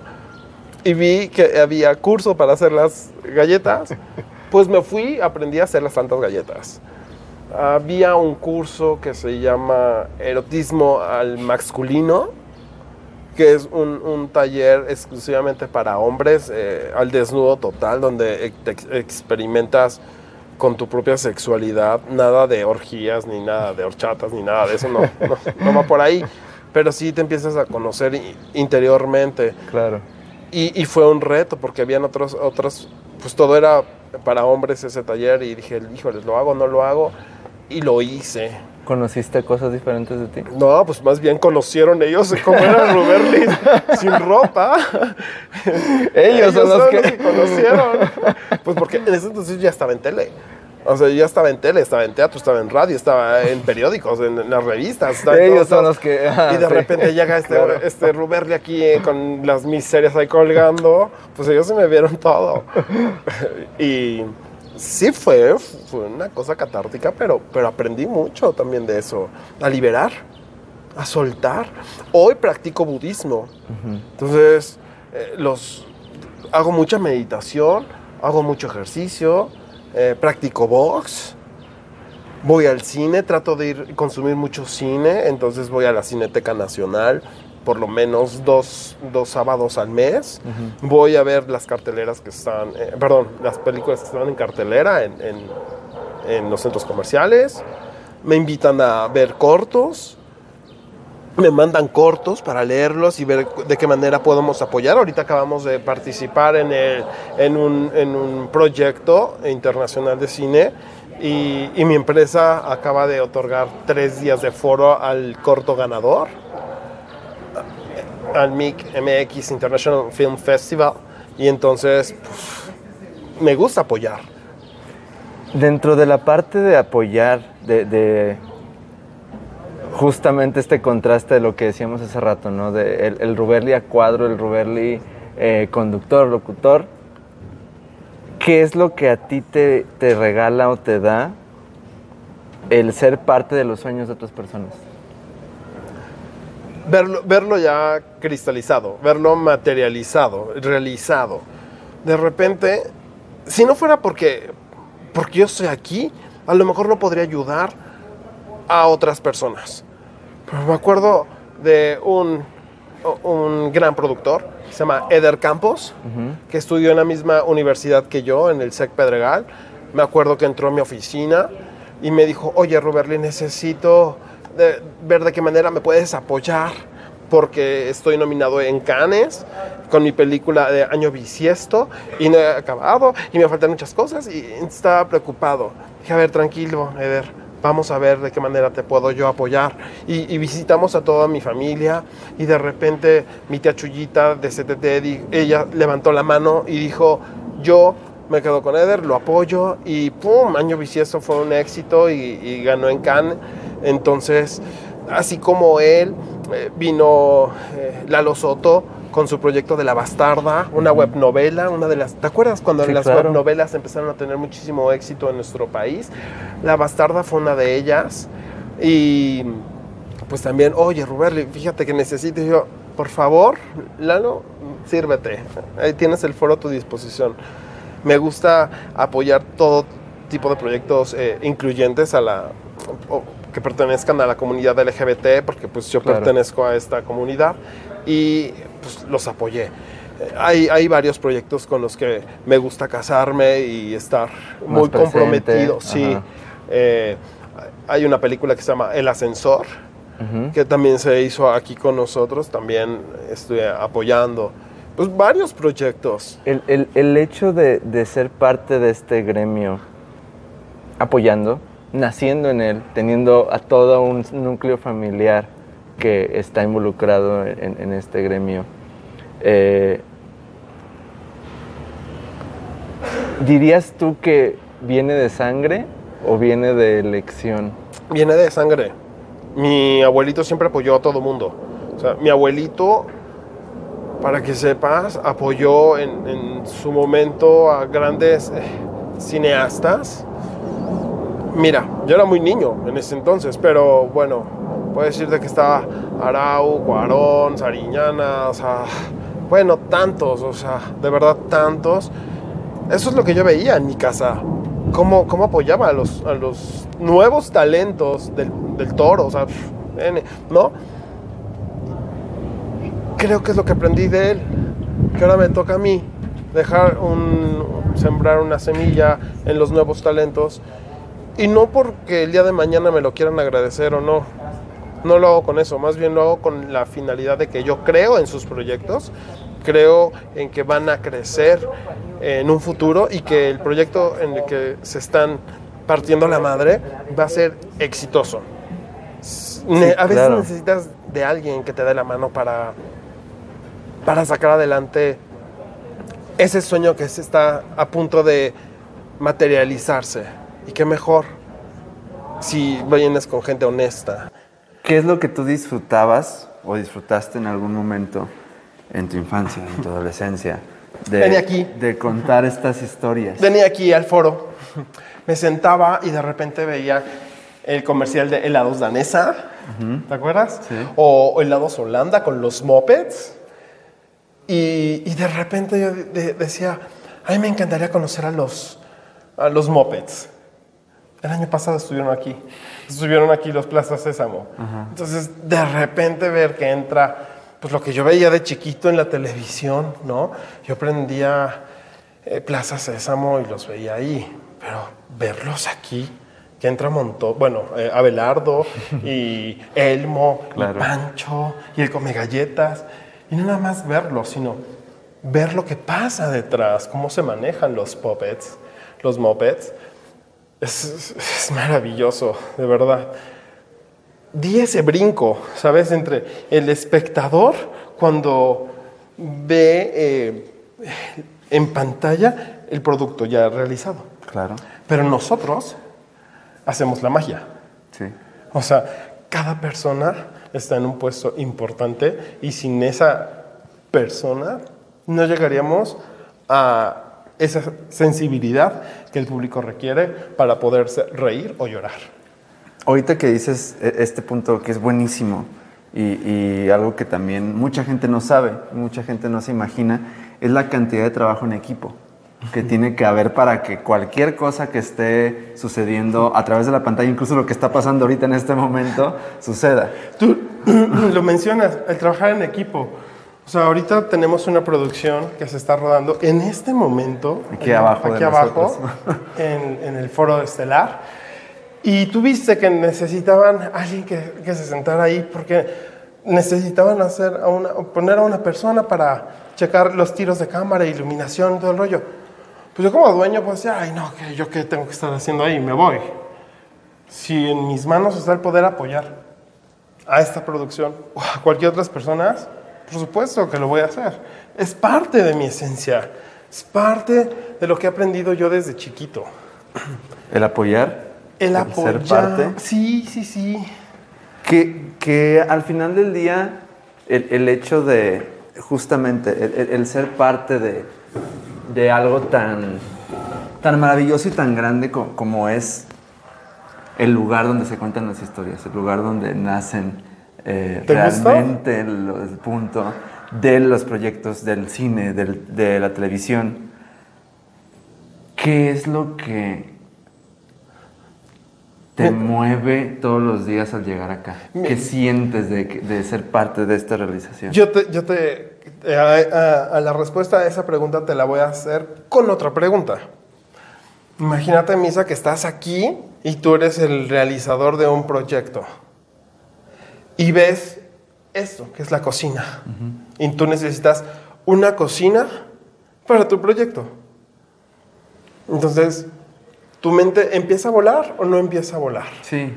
Y vi que había curso para hacer las galletas. *laughs* Pues me fui, aprendí a hacer las santas galletas. Había un curso que se llama Erotismo al Masculino, que es un, taller exclusivamente para hombres, eh, al desnudo total, donde experimentas con tu propia sexualidad, nada de orgías, ni nada de horchatas, ni nada de eso, no, no, va por ahí. Pero sí te empiezas a conocer interiormente. Claro. Y, fue un reto, porque habían otros, otros, pues todo era para hombres ese taller, y dije, híjoles, ¿lo hago no lo hago? Y lo hice. ¿Conociste cosas diferentes de ti? No, pues más bien conocieron ellos cómo era Ruberly sin ropa. ellos, son los que... conocieron. Pues porque en ese entonces ya estaba en tele. O sea, ya estaba en tele, estaba en teatro, estaba en radio, estaba en periódicos, en, las revistas. Ellos son los que... y de repente llega este, este Ruberly aquí eh, con las miserias ahí colgando. Pues ellos se me vieron todo. *laughs* y sí fue, fue una cosa catártica, pero, pero aprendí mucho también de eso. A liberar, a soltar. Hoy practico budismo. Entonces, eh, los, hago mucha meditación, hago mucho ejercicio, eh, practico box. Voy al cine, trato de ir consumir mucho cine, entonces voy a la Cineteca Nacional, por lo menos dos, sábados al mes. Voy a ver las carteleras que están, eh, perdón, las películas que están en cartelera en, en, los centros comerciales. Me invitan a ver cortos. Me mandan cortos para leerlos y ver de qué manera podemos apoyar. Ahorita acabamos de participar en, el, en, un, en un proyecto internacional de cine y, y mi empresa acaba de otorgar tres días de foro al corto ganador al MIC MX International Film Festival y entonces me gusta apoyar. Dentro de la parte de apoyar, de, justamente este contraste de lo que decíamos hace rato, ¿no? De el, el Ruberli a cuadro, el Ruberli eh, conductor, locutor, ¿qué es lo que a ti te, te regala o te da el ser parte de los sueños de otras personas? Verlo, verlo ya cristalizado, verlo materializado, realizado. De repente, si no fuera porque, porque yo estoy aquí, a lo mejor no podría ayudar a otras personas. Pero me acuerdo de un, un gran productor, se llama Eder Campos, que estudió en la misma universidad que yo, en el SEC Pedregal. Me acuerdo que entró a mi oficina y me dijo, oye Roberly, necesito ver de qué manera me puedes apoyar porque estoy nominado en Cannes con mi película de Año Bisiesto y no he acabado y me faltan muchas cosas y estaba preocupado. Dije, a ver, tranquilo, Eder, vamos a ver de qué manera te puedo yo apoyar. Y, visitamos a toda mi familia y de repente mi tía Chuyita de CTT, ella levantó la mano y dijo, yo me quedo con Eder, lo apoyo y ¡pum! Año Bisiesto fue un éxito y, y ganó en Cannes. Entonces, así como él, eh, vino eh, Lalo Soto con su proyecto de La Bastarda, una web novela, una de las... ¿Te acuerdas cuando las web novelas empezaron a tener muchísimo éxito en nuestro país? La Bastarda fue una de ellas. Y pues también, oye, Ruberli, fíjate que necesito yo, por favor, Lalo, sírvete. Ahí tienes el foro a tu disposición. Me gusta apoyar todo tipo de proyectos eh, incluyentes a la que pertenezcan a la comunidad LGBT, porque pues yo pertenezco a esta comunidad y pues los apoyé. Hay, hay, varios proyectos con los que me gusta casarme y estar muy comprometido. Sí, eh, hay una película que se llama El Ascensor, que también se hizo aquí con nosotros, también estoy apoyando. Pues varios proyectos. El, el, el hecho de, de ser parte de este gremio, apoyando, naciendo en él, teniendo a todo un núcleo familiar que está involucrado en, este gremio. Eh, ¿Dirías tú que viene de sangre o viene de elección? Viene de sangre. Mi abuelito siempre apoyó a todo mundo. O sea, mi abuelito, para que sepas, apoyó en, su momento a grandes eh, cineastas Mira, yo era muy niño en ese entonces, pero bueno, puedo decirte que estaba Arau, Cuarón, Sariñana, o sea, bueno, tantos, o sea, de verdad tantos. Eso es lo que yo veía en mi casa. Cómo, cómo apoyaba a los, a los nuevos talentos del, del toro, o sea, ¿no? Creo que es lo que aprendí de él, que ahora me toca a mí dejar un, sembrar una semilla en los nuevos talentos y no porque el día de mañana me lo quieran agradecer o no. No lo hago con eso, más bien lo hago con la finalidad de que yo creo en sus proyectos, creo en que van a crecer en un futuro y que el proyecto en el que se están partiendo la madre va a ser exitoso. a veces necesitas de alguien que te dé la mano para, para sacar adelante ese sueño que se está a punto de materializarse. Y qué mejor si vienes con gente honesta. ¿Qué es lo que tú disfrutabas o disfrutaste en algún momento en tu infancia, en tu adolescencia? De, aquí. De contar estas historias. Venía aquí al foro, me sentaba y de repente veía el comercial de helados danesa, ¿te acuerdas? Sí. O, helados Holanda con los mopeds. Y, y de repente yo decía, a mí me encantaría conocer a los, a los mopeds. El año pasado estuvieron aquí. Estuvieron aquí los Plazas Sésamo. Entonces, de repente ver que entra, pues lo que yo veía de chiquito en la televisión, ¿no? Yo prendía eh, Plaza Sésamo y los veía ahí. Pero verlos aquí, que entra montón, bueno, eh, Abelardo *laughs* y Elmo y Pancho y el Come Galletas. Y no nada más verlos, sino ver lo que pasa detrás, cómo se manejan los puppets, los mopeds es, maravilloso, de verdad. Di ese brinco, ¿sabes? Entre el espectador cuando ve eh, en pantalla el producto ya realizado. Claro. Pero nosotros hacemos la magia. Sí. O sea, cada persona está en un puesto importante y sin esa persona no llegaríamos a esa sensibilidad que el público requiere para poderse reír o llorar. Ahorita que dices e, este punto que es buenísimo y, y algo que también mucha gente no sabe, mucha gente no se imagina, es la cantidad de trabajo en equipo que tiene que haber para que cualquier cosa que esté sucediendo a través de la pantalla, incluso lo que está pasando ahorita en este momento, suceda. Tú *clears throat* lo mencionas, el trabajar en equipo. O sea, ahorita tenemos una producción que se está rodando en este momento. Aquí abajo. Aquí abajo, *laughs* en, en, el foro estelar. Y tú viste que necesitaban alguien que, que se sentara ahí porque necesitaban hacer a una, poner a una persona para checar los tiros de cámara, iluminación, todo el rollo. Pues yo como dueño, pues decía, ay no, que yo qué tengo que estar haciendo ahí, me voy. Si en mis manos está el poder apoyar a esta producción o a cualquier otras personas, por supuesto que lo voy a hacer. Es parte de mi esencia, es parte de lo que he aprendido yo desde chiquito. El apoyar. El apoyar. Ser parte. Sí, sí, sí. Que, que al final del día, el, el hecho de, justamente, el, el, ser parte de, de algo tan, tan maravilloso y tan grande como, como, es el lugar donde se cuentan las historias, el lugar donde nacen eh, realmente el, el, punto de los proyectos del cine, del, de la televisión. ¿Qué es lo que te Me, mueve todos los días al llegar acá? Me, ¿Qué sientes de, de, ser parte de esta realización? Yo te, yo te a, a, a, la respuesta a esa pregunta te la voy a hacer con otra pregunta. Imagínate, Misa, que estás aquí y tú eres el realizador de un proyecto. Y ves esto, que es la cocina. Uh -huh. Y tú necesitas una cocina para tu proyecto. Entonces, ¿tu mente empieza a volar o no empieza a volar? Sí.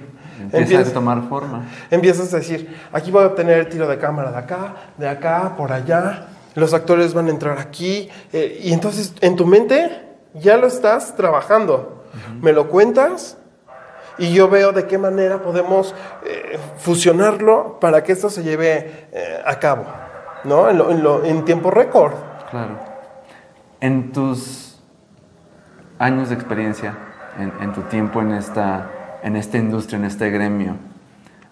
Empieza a tomar forma. Empiezas a decir, aquí voy a obtener el tiro de cámara de acá, de acá, por allá. Los actores van a entrar aquí. Eh, y entonces en tu mente ya lo estás trabajando. Uh -huh. Me lo cuentas y yo veo de qué manera podemos eh, fusionarlo para que esto se lleve eh, a cabo, ¿no? En, lo, en, lo, en tiempo récord. Claro. En tus años de experiencia, en, tu tiempo en esta en esta industria, en este gremio,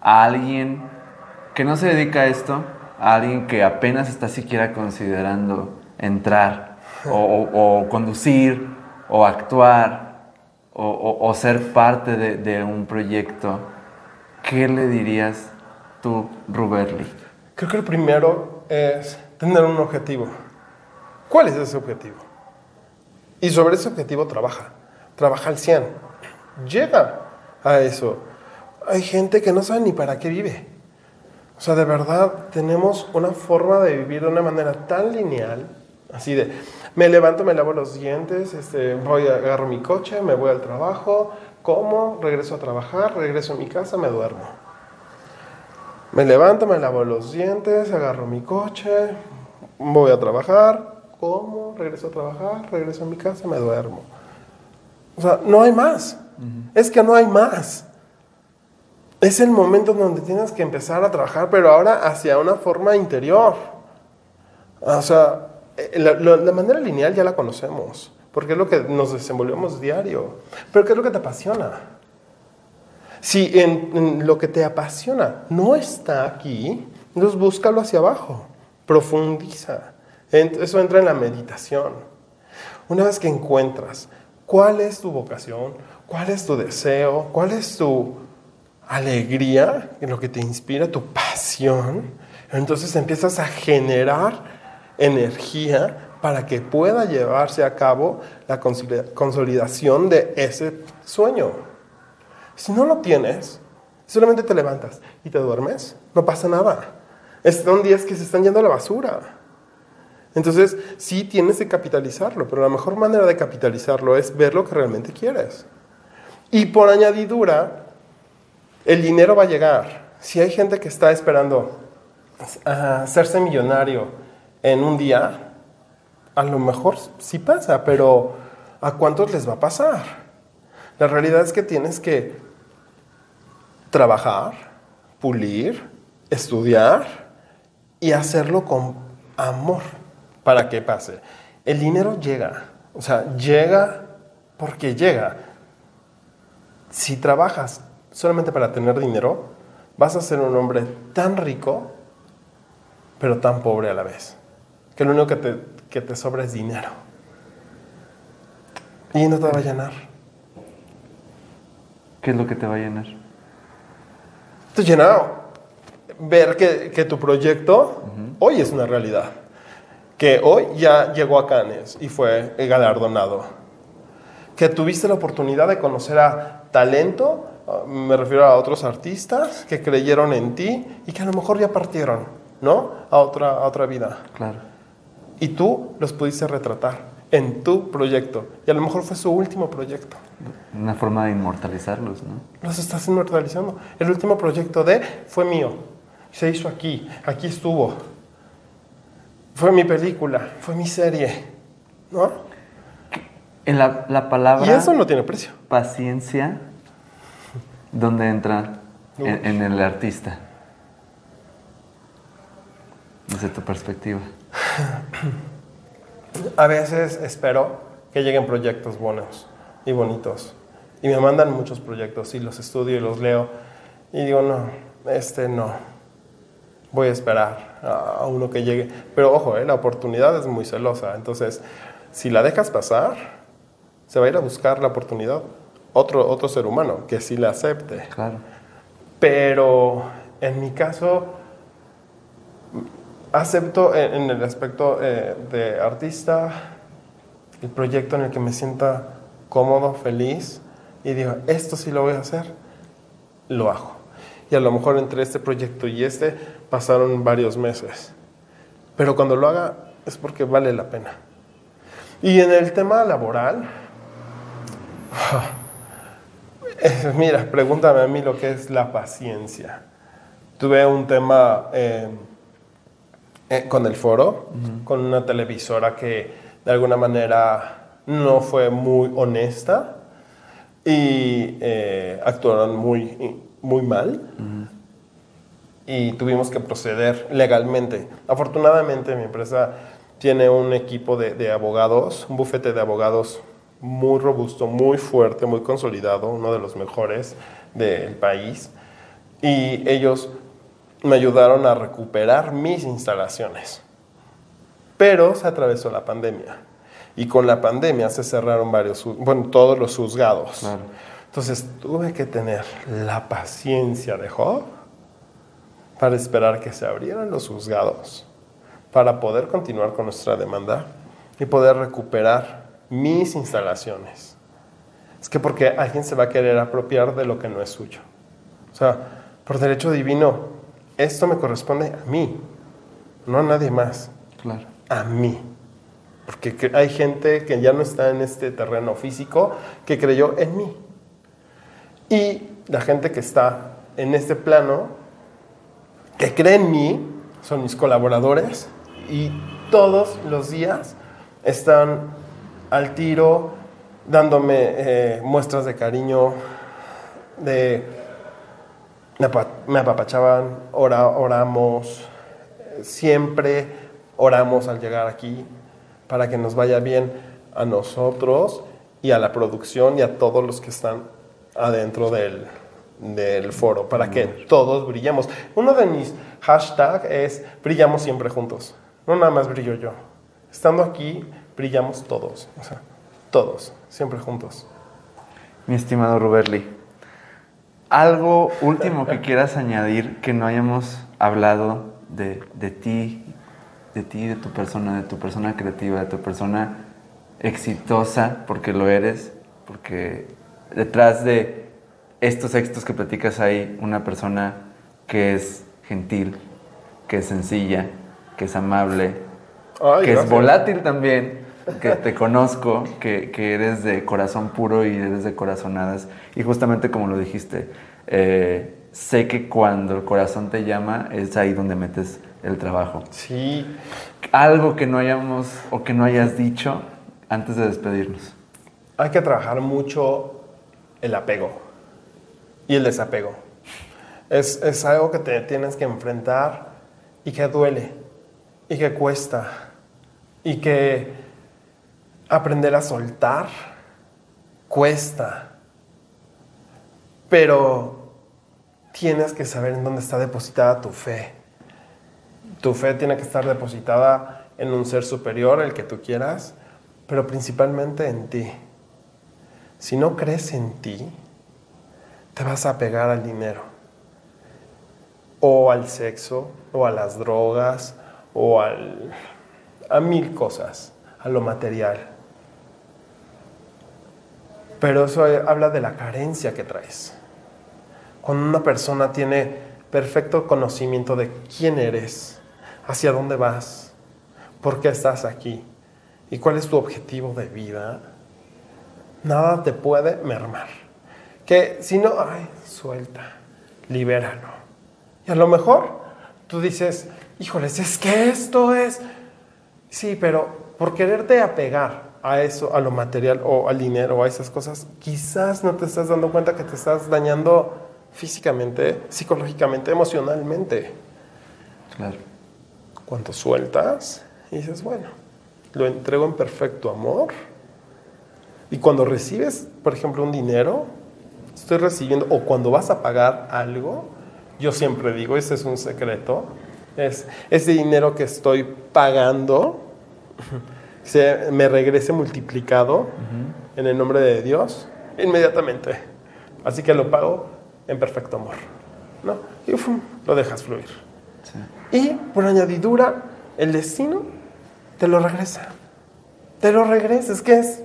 a alguien que no se dedica a esto, a alguien que apenas está siquiera considerando entrar o conducir o actuar o, ser parte de, un proyecto, ¿qué le dirías tú, Ruberli? Creo que el primero es tener un objetivo. ¿Cuál es ese objetivo? Y sobre ese objetivo trabaja. Trabaja al 100. Llega a eso. Hay gente que no sabe ni para qué vive. O sea, de verdad tenemos una forma de vivir de una manera tan lineal, así de, me levanto, me lavo los dientes, este, voy, agarro mi coche, me voy al trabajo, como, regreso a trabajar, regreso a mi casa, me duermo. Me levanto, me lavo los dientes, agarro mi coche, voy a trabajar, como, regreso a trabajar, regreso a mi casa, me duermo. O sea, no hay más. Uh -huh. Es que no hay más. Es el momento donde tienes que empezar a trabajar, pero ahora hacia una forma interior. O sea, la, la, manera lineal ya la conocemos, porque es lo que nos desenvolvemos diario. Pero ¿qué es lo que te apasiona? Si en, en lo que te apasiona no está aquí, entonces búscalo hacia abajo, profundiza. Eso entra en la meditación. Una vez que encuentras cuál es tu vocación, cuál es tu deseo, cuál es tu alegría, en lo que te inspira, tu pasión, entonces empiezas a generar energía para que pueda llevarse a cabo la consolidación de ese sueño. Si no lo tienes, solamente te levantas y te duermes, no pasa nada. Son días que se están yendo a la basura. Entonces, sí tienes que capitalizarlo, pero la mejor manera de capitalizarlo es ver lo que realmente quieres. Y por añadidura, el dinero va a llegar. Si hay gente que está esperando uh, hacerse millonario en un día, a lo mejor sí pasa, pero ¿A cuántos les va a pasar? La realidad es que tienes que trabajar, pulir, estudiar y hacerlo con amor para que pase. El dinero llega, o sea, llega porque llega. Si trabajas solamente para tener dinero, vas a ser un hombre tan rico, pero tan pobre a la vez. Que lo único que te, que te sobra es dinero. Y no te va a llenar. ¿Qué es lo que te va a llenar? Te llenado. Ver que, que tu proyecto hoy es una realidad. Que hoy ya llegó a Cannes y fue galardonado. Que tuviste la oportunidad de conocer a talento, ah, me refiero a otros artistas que creyeron en ti y que a lo mejor ya partieron, ¿no? A otra, a otra vida. Claro. Y tú los pudiste retratar en tu proyecto. Y a lo mejor fue su último proyecto. Una forma de inmortalizarlos, ¿no? Los estás inmortalizando. El último proyecto de fue mío. Se hizo aquí, aquí estuvo. Fue mi película, fue mi serie. ¿No? En la, la palabra. Y eso no tiene precio. Paciencia, ¿dónde entra en, en el artista? Desde tu perspectiva. *clears throat* A veces espero que lleguen proyectos buenos y bonitos. Y me mandan muchos proyectos y los estudio y los leo. Y digo, no, este no. Voy a esperar a uno que llegue. Pero ojo, eh, la oportunidad es muy celosa. Entonces, si la dejas pasar, se va a ir a buscar la oportunidad otro, otro ser humano que sí la acepte. Claro. Pero en mi caso, acepto en, el aspecto eh, de artista el proyecto en el que me sienta cómodo, feliz y digo, esto sí lo voy a hacer, lo hago. Y a lo mejor entre este proyecto y este pasaron varios meses. Pero cuando lo haga es porque vale la pena. Y en el tema laboral, *sighs* mira, pregúntame a mí lo que es la paciencia. Tuve un tema... Eh, eh, con el foro, con una televisora que de alguna manera no fue muy honesta y eh, actuaron muy, muy mal. Y tuvimos que proceder legalmente. Afortunadamente mi empresa tiene un equipo de, de abogados, un bufete de abogados muy robusto, muy fuerte, muy consolidado, uno de los mejores del país. Y ellos me ayudaron a recuperar mis instalaciones. Pero se atravesó la pandemia. Y con la pandemia se cerraron varios, bueno, todos los juzgados. Entonces tuve que tener la paciencia de Job para esperar que se abrieran los juzgados, para poder continuar con nuestra demanda y poder recuperar mis instalaciones. Es que porque alguien se va a querer apropiar de lo que no es suyo. O sea, por derecho divino, esto me corresponde a mí, no a nadie más. Claro. A mí. Porque hay gente que ya no está en este terreno físico que creyó en mí. Y la gente que está en este plano, que cree en mí, son mis colaboradores y todos los días están al tiro dándome eh, muestras de cariño, de me apapachaban, oramos, siempre oramos al llegar aquí para que nos vaya bien a nosotros y a la producción y a todos los que están adentro del, del foro, para que todos brillemos. Uno de mis hashtags es brillamos siempre juntos, no nada más brillo yo. Estando aquí, brillamos todos, o sea, todos, siempre juntos. Mi estimado Ruberli, algo último que quieras añadir que no hayamos hablado de, ti, de ti, de tu persona, de tu persona creativa, de tu persona exitosa, porque lo eres, porque detrás de estos éxitos que platicas hay una persona que es gentil, que es sencilla, que es amable, que es volátil también, que te conozco, que, eres de corazón puro y eres de corazonadas. Y justamente como lo dijiste, eh, sé que cuando el corazón te llama es ahí donde metes el trabajo. Sí. Algo que no hayamos o que no hayas dicho antes de despedirnos. hay que trabajar mucho el apego y el desapego. Es, es algo que te tienes que enfrentar y que duele y que cuesta y que aprender a soltar cuesta. Pero tienes que saber en dónde está depositada tu fe. Tu fe tiene que estar depositada en un ser superior, el que tú quieras, pero principalmente en ti. Si no crees en ti, te vas a pegar al dinero, o al sexo, o a las drogas, o al, a mil cosas, a lo material. Pero eso habla de la carencia que traes. Cuando una persona tiene perfecto conocimiento de quién eres, hacia dónde vas, por qué estás aquí y cuál es tu objetivo de vida, nada te puede mermar. Que si no, ay, suelta, libéralo. Y a lo mejor tú dices, híjoles, es que esto es... Sí, pero por quererte apegar a eso, a lo material o al dinero o a esas cosas, quizás no te estás dando cuenta que te estás dañando físicamente, psicológicamente, emocionalmente. Claro. Cuando sueltas y dices, bueno, lo entrego en perfecto amor. Y cuando recibes, por ejemplo, un dinero, estoy recibiendo, o cuando vas a pagar algo, yo siempre digo, ese es un secreto, es ese dinero que estoy pagando, se me regrese multiplicado en el nombre de Dios inmediatamente. Así que lo pago en perfecto amor. ¿no? Y lo dejas fluir. Y por añadidura, el destino te lo regresa. Te lo regresa, es que es,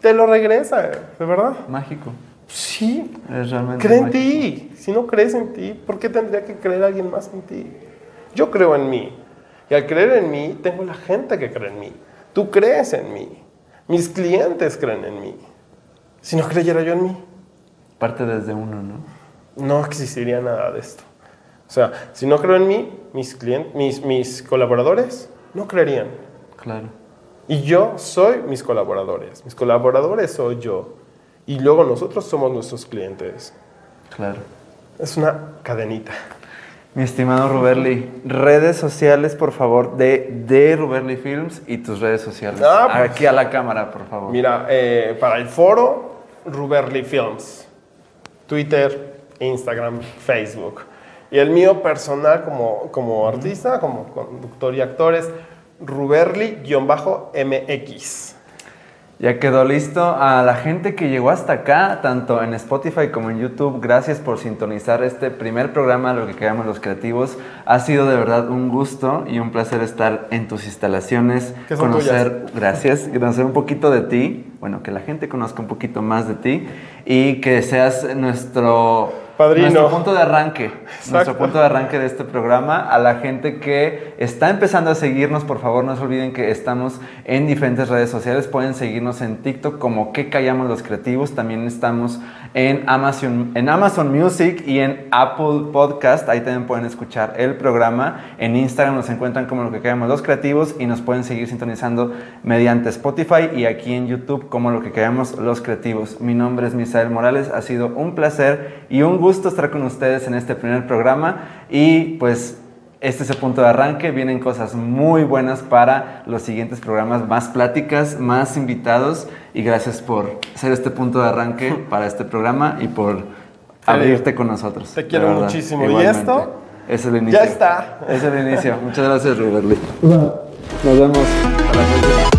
te lo regresa, de verdad. Mágico. Sí. Es realmente Cree en ti. Si no crees en ti, ¿por qué tendría que creer alguien más en ti? Yo creo en mí. Y al creer en mí, tengo la gente que cree en mí. Tú crees en mí. Mis clientes creen en mí. Si no creyera yo en mí, Parte desde uno, ¿no? no existiría nada de esto. O sea, si no creo en mí, mis clientes, mis, mis colaboradores no creerían. Claro. Y yo soy mis colaboradores. Mis colaboradores soy yo. Y luego nosotros somos nuestros clientes. Claro. Es una cadenita. Mi estimado Ruberli, redes sociales, por favor, de, de Ruberli Films y tus redes sociales. Ah, pues. Aquí a la cámara, por favor. Mira, eh, para el foro, Ruberly Films. Twitter, Instagram, Facebook. Y el mío personal como, como artista, como conductor y actor es Ruberly-MX. Ya quedó listo. A la gente que llegó hasta acá, tanto en Spotify como en YouTube, gracias por sintonizar este primer programa, lo que queramos los creativos. Ha sido de verdad un gusto y un placer estar en tus instalaciones, conocer, *laughs* gracias, conocer un poquito de ti, bueno, que la gente conozca un poquito más de ti y que seas nuestro Padrino. nuestro punto de arranque, nuestro punto de arranque de este programa. A la gente que está empezando a seguirnos, por favor, no se olviden que estamos en diferentes redes sociales. Pueden seguirnos en TikTok como que callamos los creativos. También estamos en Amazon, en Amazon Music y en Apple Podcast. Ahí también pueden escuchar el programa. En Instagram nos encuentran como lo que callamos los creativos y nos pueden seguir sintonizando mediante Spotify y aquí en YouTube como lo que callamos los creativos. Mi nombre es Misael Morales. Ha sido un placer y un gusto estar con ustedes en este primer programa y pues este es el punto de arranque, vienen cosas muy buenas para los siguientes programas, más pláticas, más invitados y gracias por ser este punto de arranque *laughs* para este programa y por abrirte con nosotros. Te quiero muchísimo. ¿Y Igualmente. esto? Es el inicio. Ya está. Es el inicio. *laughs* Muchas gracias, Ruberly. Nos vemos. A la próxima.